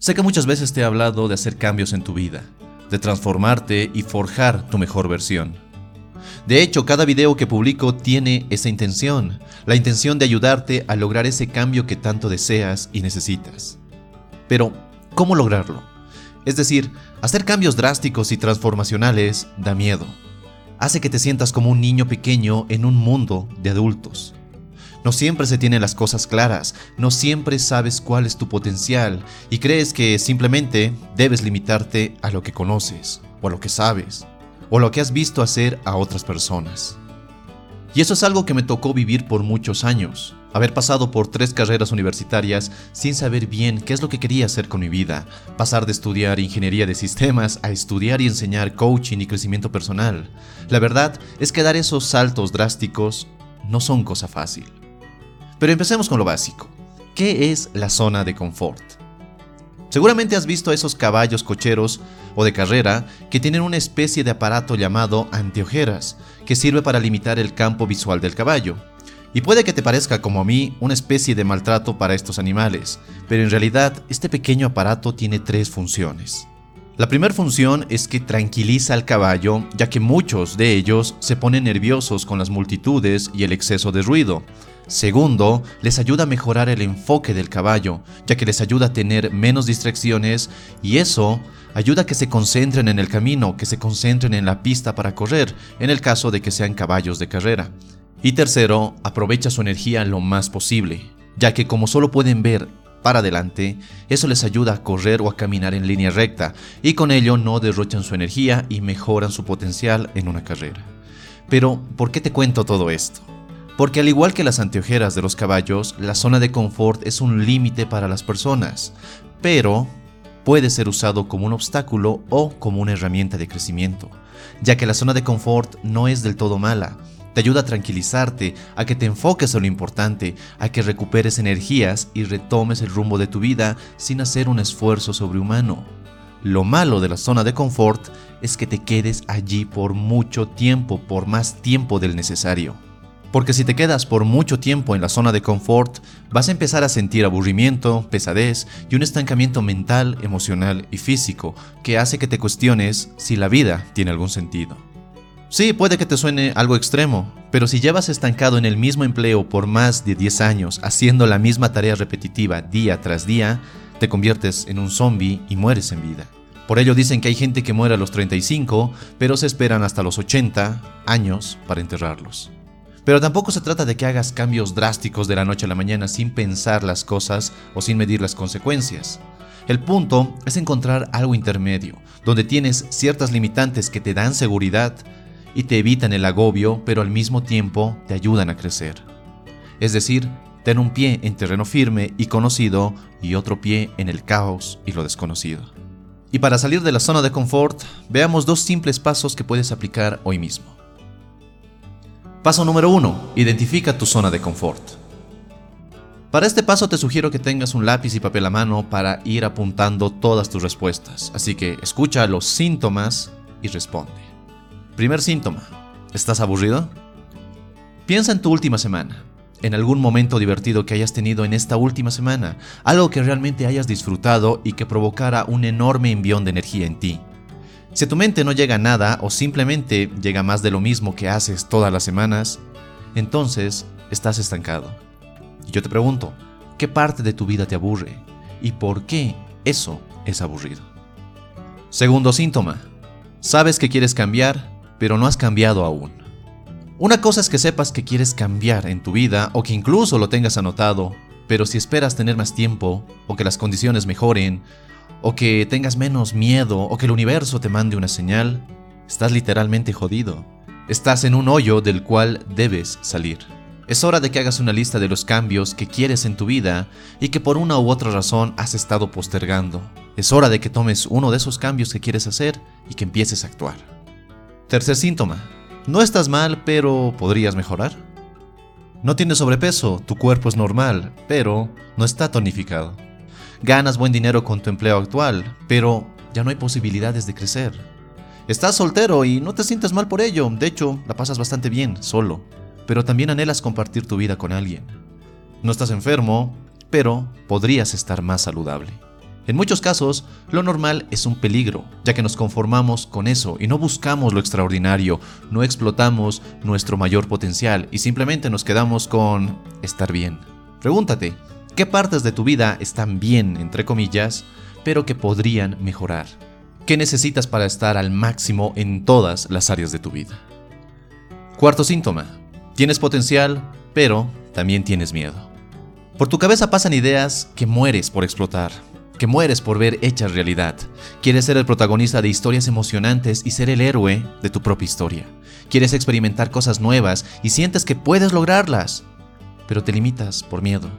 Sé que muchas veces te he hablado de hacer cambios en tu vida, de transformarte y forjar tu mejor versión. De hecho, cada video que publico tiene esa intención, la intención de ayudarte a lograr ese cambio que tanto deseas y necesitas. Pero, ¿cómo lograrlo? Es decir, hacer cambios drásticos y transformacionales da miedo. Hace que te sientas como un niño pequeño en un mundo de adultos. No siempre se tienen las cosas claras, no siempre sabes cuál es tu potencial y crees que simplemente debes limitarte a lo que conoces, o a lo que sabes, o lo que has visto hacer a otras personas. Y eso es algo que me tocó vivir por muchos años, haber pasado por tres carreras universitarias sin saber bien qué es lo que quería hacer con mi vida, pasar de estudiar ingeniería de sistemas a estudiar y enseñar coaching y crecimiento personal. La verdad es que dar esos saltos drásticos no son cosa fácil. Pero empecemos con lo básico. ¿Qué es la zona de confort? Seguramente has visto esos caballos cocheros o de carrera que tienen una especie de aparato llamado anteojeras, que sirve para limitar el campo visual del caballo. Y puede que te parezca como a mí una especie de maltrato para estos animales, pero en realidad este pequeño aparato tiene tres funciones. La primera función es que tranquiliza al caballo, ya que muchos de ellos se ponen nerviosos con las multitudes y el exceso de ruido. Segundo, les ayuda a mejorar el enfoque del caballo, ya que les ayuda a tener menos distracciones y eso ayuda a que se concentren en el camino, que se concentren en la pista para correr, en el caso de que sean caballos de carrera. Y tercero, aprovecha su energía lo más posible, ya que como solo pueden ver para adelante, eso les ayuda a correr o a caminar en línea recta, y con ello no derrochan su energía y mejoran su potencial en una carrera. Pero, ¿por qué te cuento todo esto? Porque al igual que las anteojeras de los caballos, la zona de confort es un límite para las personas, pero puede ser usado como un obstáculo o como una herramienta de crecimiento, ya que la zona de confort no es del todo mala, te ayuda a tranquilizarte, a que te enfoques en lo importante, a que recuperes energías y retomes el rumbo de tu vida sin hacer un esfuerzo sobrehumano. Lo malo de la zona de confort es que te quedes allí por mucho tiempo, por más tiempo del necesario. Porque si te quedas por mucho tiempo en la zona de confort, vas a empezar a sentir aburrimiento, pesadez y un estancamiento mental, emocional y físico que hace que te cuestiones si la vida tiene algún sentido. Sí, puede que te suene algo extremo, pero si llevas estancado en el mismo empleo por más de 10 años haciendo la misma tarea repetitiva día tras día, te conviertes en un zombie y mueres en vida. Por ello dicen que hay gente que muere a los 35, pero se esperan hasta los 80 años para enterrarlos. Pero tampoco se trata de que hagas cambios drásticos de la noche a la mañana sin pensar las cosas o sin medir las consecuencias. El punto es encontrar algo intermedio, donde tienes ciertas limitantes que te dan seguridad y te evitan el agobio, pero al mismo tiempo te ayudan a crecer. Es decir, ten un pie en terreno firme y conocido y otro pie en el caos y lo desconocido. Y para salir de la zona de confort, veamos dos simples pasos que puedes aplicar hoy mismo. Paso número 1. Identifica tu zona de confort. Para este paso te sugiero que tengas un lápiz y papel a mano para ir apuntando todas tus respuestas, así que escucha los síntomas y responde. Primer síntoma. ¿Estás aburrido? Piensa en tu última semana, en algún momento divertido que hayas tenido en esta última semana, algo que realmente hayas disfrutado y que provocara un enorme envión de energía en ti. Si tu mente no llega nada o simplemente llega más de lo mismo que haces todas las semanas, entonces estás estancado. Y yo te pregunto, ¿qué parte de tu vida te aburre? ¿Y por qué eso es aburrido? Segundo síntoma, sabes que quieres cambiar, pero no has cambiado aún. Una cosa es que sepas que quieres cambiar en tu vida o que incluso lo tengas anotado, pero si esperas tener más tiempo o que las condiciones mejoren o que tengas menos miedo, o que el universo te mande una señal, estás literalmente jodido. Estás en un hoyo del cual debes salir. Es hora de que hagas una lista de los cambios que quieres en tu vida y que por una u otra razón has estado postergando. Es hora de que tomes uno de esos cambios que quieres hacer y que empieces a actuar. Tercer síntoma. No estás mal, pero podrías mejorar. No tienes sobrepeso, tu cuerpo es normal, pero no está tonificado. Ganas buen dinero con tu empleo actual, pero ya no hay posibilidades de crecer. Estás soltero y no te sientes mal por ello, de hecho, la pasas bastante bien, solo, pero también anhelas compartir tu vida con alguien. No estás enfermo, pero podrías estar más saludable. En muchos casos, lo normal es un peligro, ya que nos conformamos con eso y no buscamos lo extraordinario, no explotamos nuestro mayor potencial y simplemente nos quedamos con estar bien. Pregúntate, ¿qué partes de tu vida están bien, entre comillas, pero que podrían mejorar? ¿Qué necesitas para estar al máximo en todas las áreas de tu vida? Cuarto síntoma, tienes potencial, pero también tienes miedo. Por tu cabeza pasan ideas que mueres por explotar, que mueres por ver hechas realidad. Quieres ser el protagonista de historias emocionantes y ser el héroe de tu propia historia. Quieres experimentar cosas nuevas y sientes que puedes lograrlas, pero te limitas por miedo.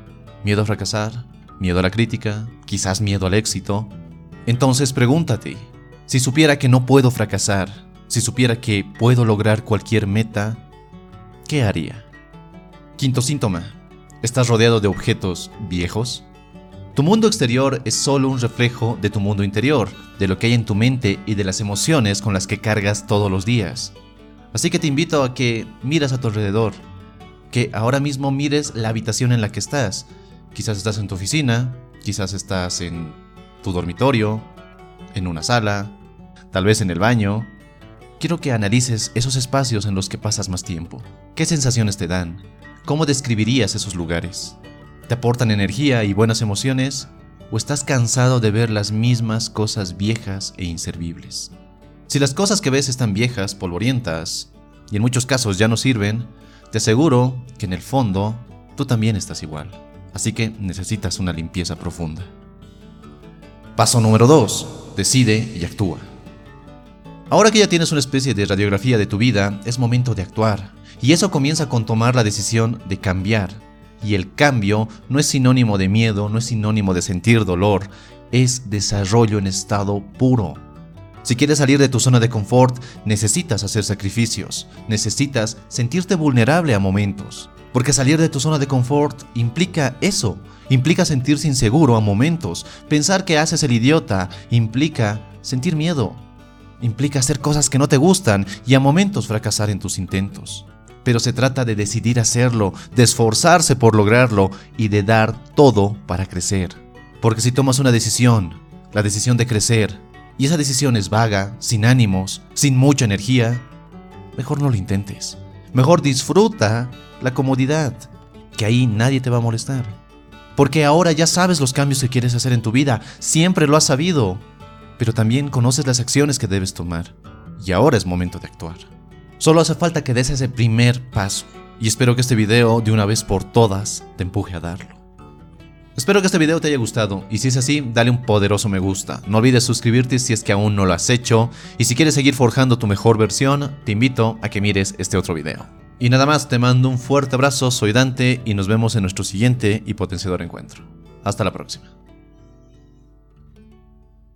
Miedo a fracasar, miedo a la crítica, quizás miedo al éxito. Entonces pregúntate, si supiera que no puedo fracasar, si supiera que puedo lograr cualquier meta, ¿qué haría? Quinto síntoma, ¿estás rodeado de objetos viejos? Tu mundo exterior es solo un reflejo de tu mundo interior, de lo que hay en tu mente y de las emociones con las que cargas todos los días. Así que te invito a que miras a tu alrededor, que ahora mismo mires la habitación en la que estás. Quizás estás en tu oficina, quizás estás en tu dormitorio, en una sala, tal vez en el baño. Quiero que analices esos espacios en los que pasas más tiempo. ¿Qué sensaciones te dan? ¿Cómo describirías esos lugares? ¿Te aportan energía y buenas emociones? ¿O estás cansado de ver las mismas cosas viejas e inservibles? Si las cosas que ves están viejas, polvorientas, y en muchos casos ya no sirven, te aseguro que en el fondo tú también estás igual. Así que necesitas una limpieza profunda. Paso número 2. Decide y actúa. Ahora que ya tienes una especie de radiografía de tu vida, es momento de actuar. Y eso comienza con tomar la decisión de cambiar y el cambio no es sinónimo de miedo, no es sinónimo de sentir dolor, es desarrollo en estado puro. Si quieres salir de tu zona de confort, necesitas hacer sacrificios, necesitas sentirte vulnerable a momentos. Porque salir de tu zona de confort implica eso, implica sentirse inseguro a momentos, pensar que haces el idiota, implica sentir miedo, implica hacer cosas que no te gustan y a momentos fracasar en tus intentos pero se trata de decidir hacerlo, de esforzarse por lograrlo y de dar todo para crecer. Porque si tomas una decisión, la decisión de crecer, y esa decisión es vaga, sin ánimos, sin mucha energía, mejor no lo intentes. Mejor disfruta la comodidad, que ahí nadie te va a molestar. Porque ahora ya sabes los cambios que quieres hacer en tu vida, siempre lo has sabido, pero también conoces las acciones que debes tomar. Y ahora es momento de actuar. Solo hace falta que des ese primer paso. Y espero que este video de una vez por todas te empuje a darlo. Espero que este video te haya gustado y si es así, dale un poderoso me gusta. No olvides suscribirte si es que aún no lo has hecho y si quieres seguir forjando tu mejor versión, te invito a que mires este otro video. Y nada más, te mando un fuerte abrazo, soy Dante y nos vemos en nuestro siguiente y potenciador encuentro. Hasta la próxima.